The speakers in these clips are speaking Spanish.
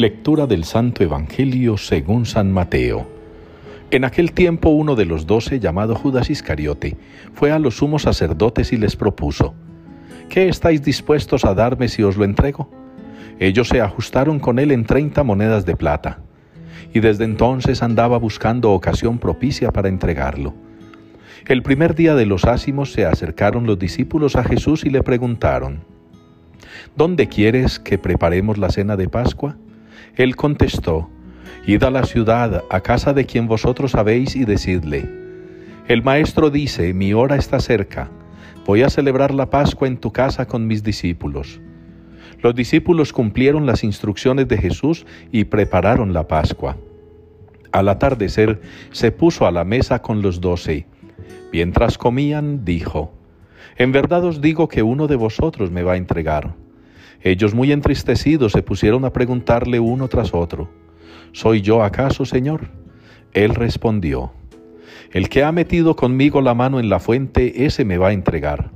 Lectura del Santo Evangelio según San Mateo. En aquel tiempo uno de los doce, llamado Judas Iscariote, fue a los sumos sacerdotes y les propuso, ¿Qué estáis dispuestos a darme si os lo entrego? Ellos se ajustaron con él en treinta monedas de plata, y desde entonces andaba buscando ocasión propicia para entregarlo. El primer día de los ácimos se acercaron los discípulos a Jesús y le preguntaron, ¿Dónde quieres que preparemos la cena de Pascua? Él contestó, Id a la ciudad, a casa de quien vosotros sabéis, y decidle, El maestro dice, mi hora está cerca, voy a celebrar la Pascua en tu casa con mis discípulos. Los discípulos cumplieron las instrucciones de Jesús y prepararon la Pascua. Al atardecer se puso a la mesa con los doce. Mientras comían, dijo, En verdad os digo que uno de vosotros me va a entregar. Ellos muy entristecidos se pusieron a preguntarle uno tras otro, ¿Soy yo acaso, Señor? Él respondió, El que ha metido conmigo la mano en la fuente, ese me va a entregar.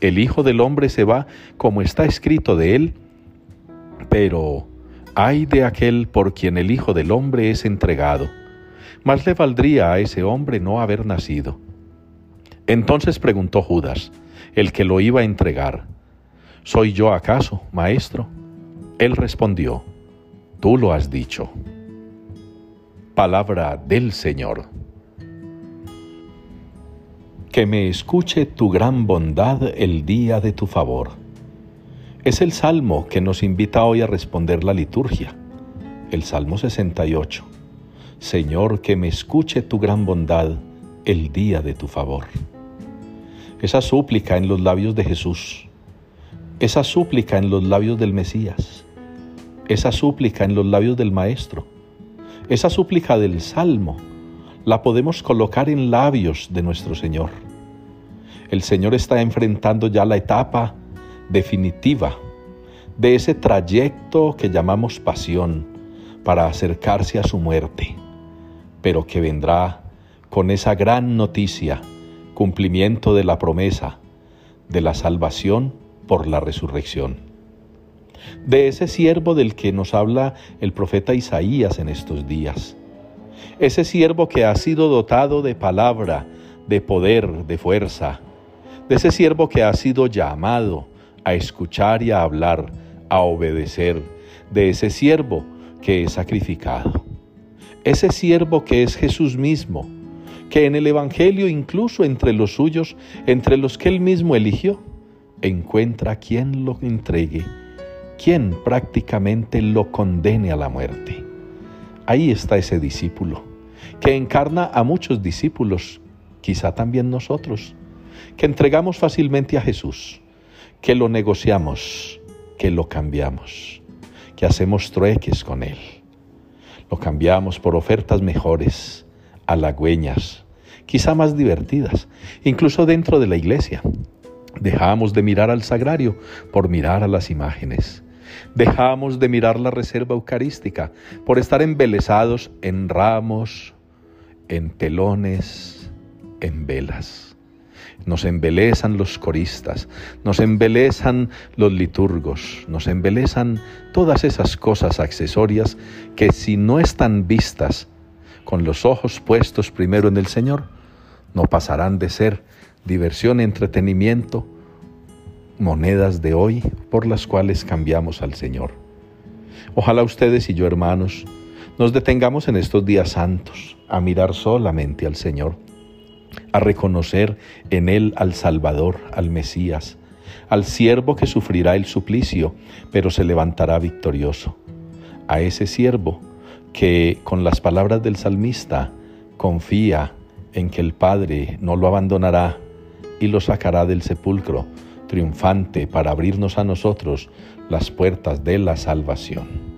El Hijo del Hombre se va como está escrito de él, pero ay de aquel por quien el Hijo del Hombre es entregado. Más le valdría a ese hombre no haber nacido. Entonces preguntó Judas, el que lo iba a entregar, ¿Soy yo acaso, maestro? Él respondió, Tú lo has dicho. Palabra del Señor. Que me escuche tu gran bondad el día de tu favor. Es el salmo que nos invita hoy a responder la liturgia, el Salmo 68. Señor, que me escuche tu gran bondad el día de tu favor. Esa súplica en los labios de Jesús esa súplica en los labios del Mesías, esa súplica en los labios del Maestro, esa súplica del Salmo, la podemos colocar en labios de nuestro Señor. El Señor está enfrentando ya la etapa definitiva de ese trayecto que llamamos pasión para acercarse a su muerte, pero que vendrá con esa gran noticia, cumplimiento de la promesa de la salvación por la resurrección. De ese siervo del que nos habla el profeta Isaías en estos días. Ese siervo que ha sido dotado de palabra, de poder, de fuerza. De ese siervo que ha sido llamado a escuchar y a hablar, a obedecer. De ese siervo que es sacrificado. Ese siervo que es Jesús mismo, que en el Evangelio incluso entre los suyos, entre los que él mismo eligió, encuentra quien lo entregue, quien prácticamente lo condene a la muerte. Ahí está ese discípulo, que encarna a muchos discípulos, quizá también nosotros, que entregamos fácilmente a Jesús, que lo negociamos, que lo cambiamos, que hacemos trueques con Él. Lo cambiamos por ofertas mejores, halagüeñas, quizá más divertidas, incluso dentro de la iglesia. Dejamos de mirar al sagrario por mirar a las imágenes. Dejamos de mirar la reserva eucarística por estar embelesados en ramos, en telones, en velas. Nos embelezan los coristas, nos embelezan los liturgos, nos embelezan todas esas cosas accesorias que si no están vistas con los ojos puestos primero en el Señor, no pasarán de ser diversión, entretenimiento, monedas de hoy por las cuales cambiamos al Señor. Ojalá ustedes y yo, hermanos, nos detengamos en estos días santos a mirar solamente al Señor, a reconocer en Él al Salvador, al Mesías, al siervo que sufrirá el suplicio, pero se levantará victorioso, a ese siervo que con las palabras del salmista confía en que el Padre no lo abandonará y lo sacará del sepulcro triunfante para abrirnos a nosotros las puertas de la salvación.